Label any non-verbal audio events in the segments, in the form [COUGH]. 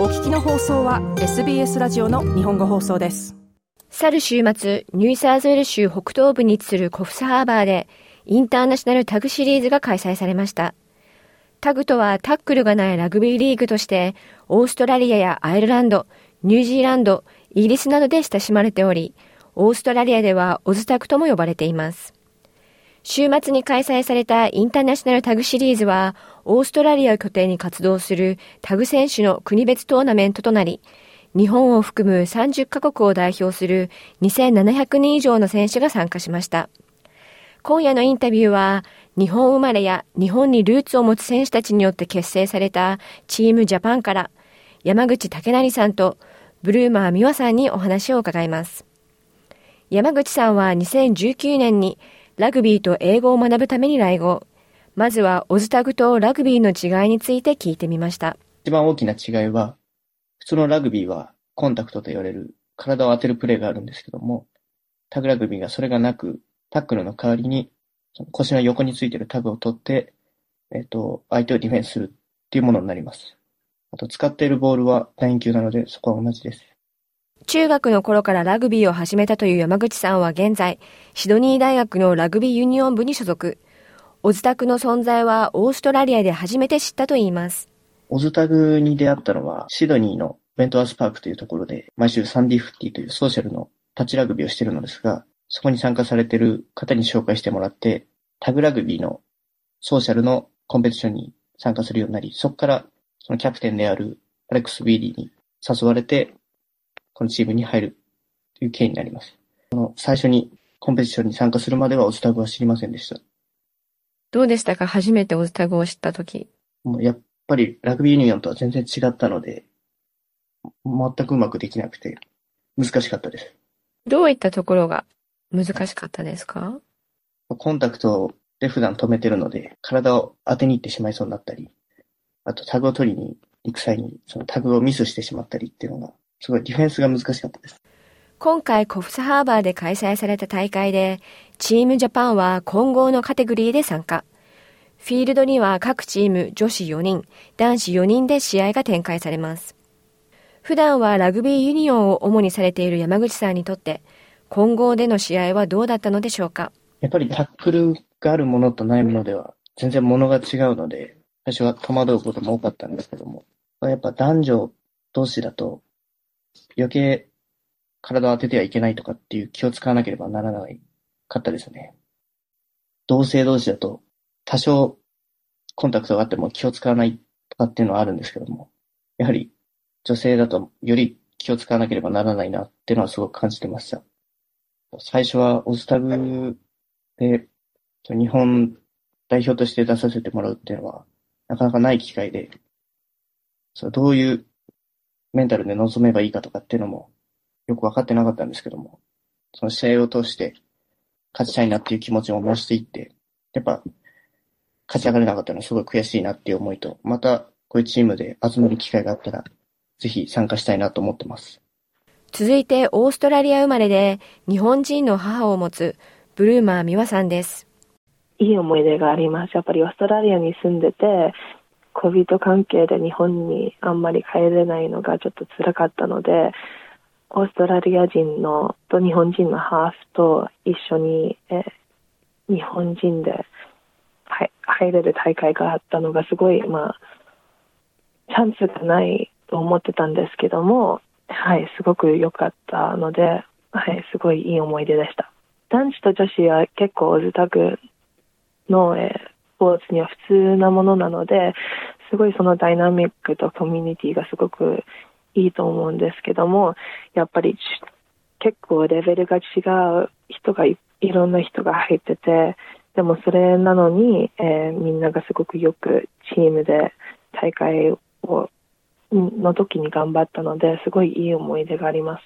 お聞きの放送は SBS ラジオの日本語放送です。去る週末ニューサーズウェル州北東部に位置するコフスハーバーでインターナショナルタグシリーズが開催されました。タグとはタックルがないラグビーリーグとしてオーストラリアやアイルランドニュージーランドイギリスなどで親しまれておりオーストラリアではオズタグとも呼ばれています。週末に開催されたインターナショナルタグシリーズは、オーストラリアを拠点に活動するタグ選手の国別トーナメントとなり、日本を含む30カ国を代表する2700人以上の選手が参加しました。今夜のインタビューは、日本生まれや日本にルーツを持つ選手たちによって結成されたチームジャパンから、山口武成さんとブルーマー美和さんにお話を伺います。山口さんは2019年にラグビーと英語を学ぶために来合。まずはオズタグとラグビーの違いについて聞いてみました。一番大きな違いは、普通のラグビーはコンタクトと言われる体を当てるプレーがあるんですけども、タグラグビーがそれがなく、タックルの代わりに腰の横についてるタグを取って、えっ、と、相手をディフェンスするっていうものになります。あと、使っているボールは楕円球なので、そこは同じです。中学の頃からラグビーを始めたという山口さんは現在、シドニー大学のラグビーユニオン部に所属。オズタグの存在はオーストラリアで初めて知ったといいます。オズタグに出会ったのは、シドニーのベントワースパークというところで、毎週サンディフティというソーシャルのタッチラグビーをしているのですが、そこに参加されている方に紹介してもらって、タグラグビーのソーシャルのコンペティションに参加するようになり、そこからそのキャプテンであるアレックス・ウィーリーに誘われて、このチームに入るという経緯になります。この最初にコンペティションに参加するまではオズタグは知りませんでした。どうでしたか？初めてオズタグを知ったとき。もうやっぱりラグビーユニオンとは全然違ったので、全くうまくできなくて難しかったです。どういったところが難しかったですか？コンタクトで普段止めてるので、体を当てに行ってしまいそうになったり、あとタグを取りに行く際にそのタグをミスしてしまったりっていうのがすごいディフェンスが難しかったです。今回コフスハーバーで開催された大会で、チームジャパンは混合のカテゴリーで参加。フィールドには各チーム女子4人、男子4人で試合が展開されます。普段はラグビーユニオンを主にされている山口さんにとって、混合での試合はどうだったのでしょうか？やっぱりタックルがあるものとないものでは全然ものが違うので、最初は戸惑うことも多かったんですけども、やっぱ男女同士だと余計体を当ててはいけないとかっていう気を使わなければならないかったですね。同性同士だと多少コンタクトがあっても気を使わないとかっていうのはあるんですけども、やはり女性だとより気を使わなければならないなっていうのはすごく感じてました。最初はオズタグで日本代表として出させてもらうっていうのはなかなかない機会で、そどういうメンタルで臨めばいいかとかっていうのもよく分かってなかったんですけども、その試合を通して勝ちたいなっていう気持ちも増していって、やっぱ勝ち上がれなかったのはすごい悔しいなっていう思いと、またこういうチームで集める機会があったら、ぜひ参加したいなと思ってます。続いてオーストラリア生まれで日本人の母を持つブルーマー美和さんです。いい思い出があります。やっぱりオーストラリアに住んでて、恋人関係で日本にあんまり帰れないのがちょっと辛かったので、オーストラリア人のと日本人のハーフと一緒に、え日本人で入れる大会があったのがすごい、まあ、チャンスがないと思ってたんですけども、はい、すごく良かったので、はい、すごいいい思い出でした。男子と女子は結構オズタグの、え、ポーツには普通なものなので、すごいそのダイナミックとコミュニティがすごくいいと思うんですけども、やっぱり結構レベルが違う人がいろんな人が入ってて、でもそれなのに、えー、みんながすごくよくチームで大会をの時に頑張ったので、すごいいい思い出があります。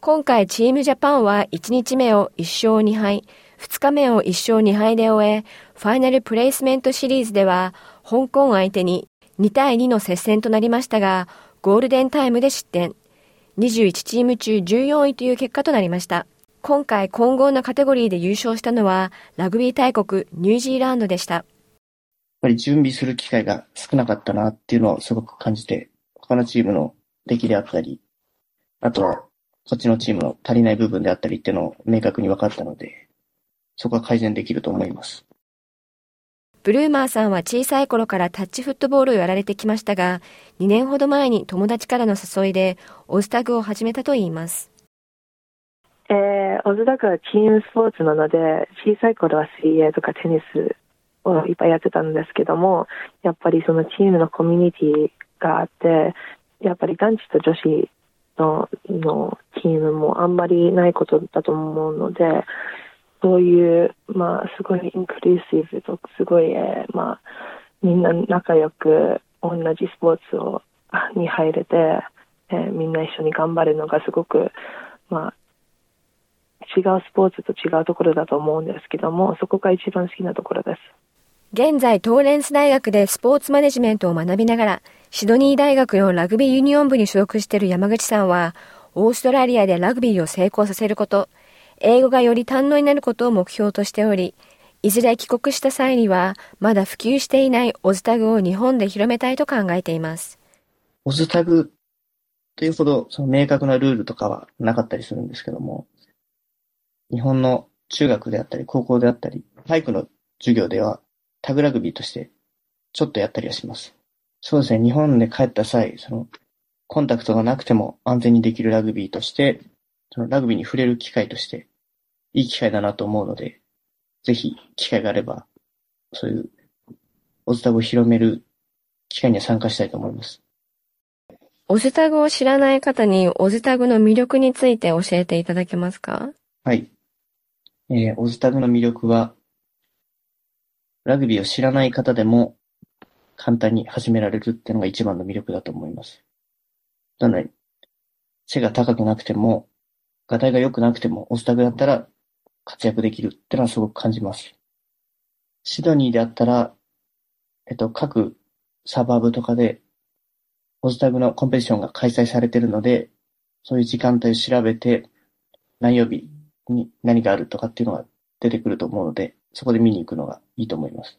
今回チームジャパンは1日目を1勝2敗、2日目を1勝2敗で終え、ファイナルプレイスメントシリーズでは、香港相手に2対2の接戦となりましたが、ゴールデンタイムで失点。21チーム中14位という結果となりました。今回混合のカテゴリーで優勝したのは、ラグビー大国ニュージーランドでした。やっぱり準備する機会が少なかったなっていうのをすごく感じて、他のチームの出来であったり、あとは、こっちのチームの足りない部分であったりっていうのを明確に分かったので、そこは改善できると思います。ブルーマーさんは小さい頃からタッチフットボールをやられてきましたが、2年ほど前に友達からの誘いで、オズタグを始めたといいます。えー、オズタグはチームスポーツなので、小さい頃は水泳とかテニスをいっぱいやってたんですけども、やっぱりそのチームのコミュニティがあって、やっぱり男子と女子ののチームもあんまりないことだと思うので、そういう、まあ、すごいインクルーシブと、すごい、えー、まあ、みんな仲良く同じスポーツを [LAUGHS] に入れて、えー、みんな一緒に頑張るのがすごく、まあ、違うスポーツと違うところだと思うんですけども、そこが一番好きなところです。現在、トーレンス大学でスポーツマネジメントを学びながら、シドニー大学のラグビーユニオン部に所属している山口さんは、オーストラリアでラグビーを成功させること、英語がより堪能になることを目標としており、いずれ帰国した際には、まだ普及していないオズタグを日本で広めたいと考えています。オズタグというほど、その明確なルールとかはなかったりするんですけども、日本の中学であったり、高校であったり、体育の授業では、タグラグビーとして、ちょっとやったりはします。そうですね、日本で帰った際、その、コンタクトがなくても安全にできるラグビーとして、そのラグビーに触れる機会として、いい機会だなと思うので、ぜひ機会があれば、そういうオズタグを広める機会には参加したいと思います。オズタグを知らない方にオズタグの魅力について教えていただけますか？はい。えー、オズタグの魅力は、ラグビーを知らない方でも簡単に始められるっていうのが一番の魅力だと思います。なので、背が高くなくても、ガタイが良くなくても、オズタグだったら活躍できるってのはすごく感じます。シドニーであったら、えっと、各サバーブとかで、オズタグのコンペティションが開催されてるので、そういう時間帯を調べて、何曜日に何があるとかっていうのが出てくると思うので、そこで見に行くのがいいと思います。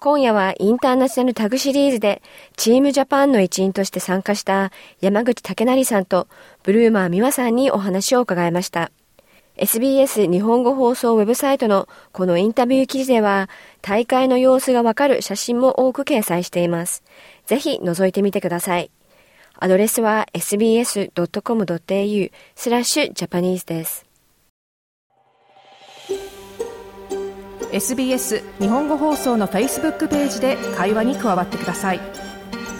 今夜はインターナショナルタグシリーズでチームジャパンの一員として参加した山口武成さんとブルーマー美和さんにお話を伺いました。SBS 日本語放送ウェブサイトのこのインタビュー記事では大会の様子がわかる写真も多く掲載しています。ぜひ覗いてみてください。アドレスは sbs.com.au スラッシュジャパニーズです。SBS 日本語放送の Facebook ページで会話に加わってください。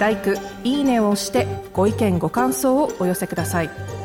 l i いいねを押してご意見ご感想をお寄せください。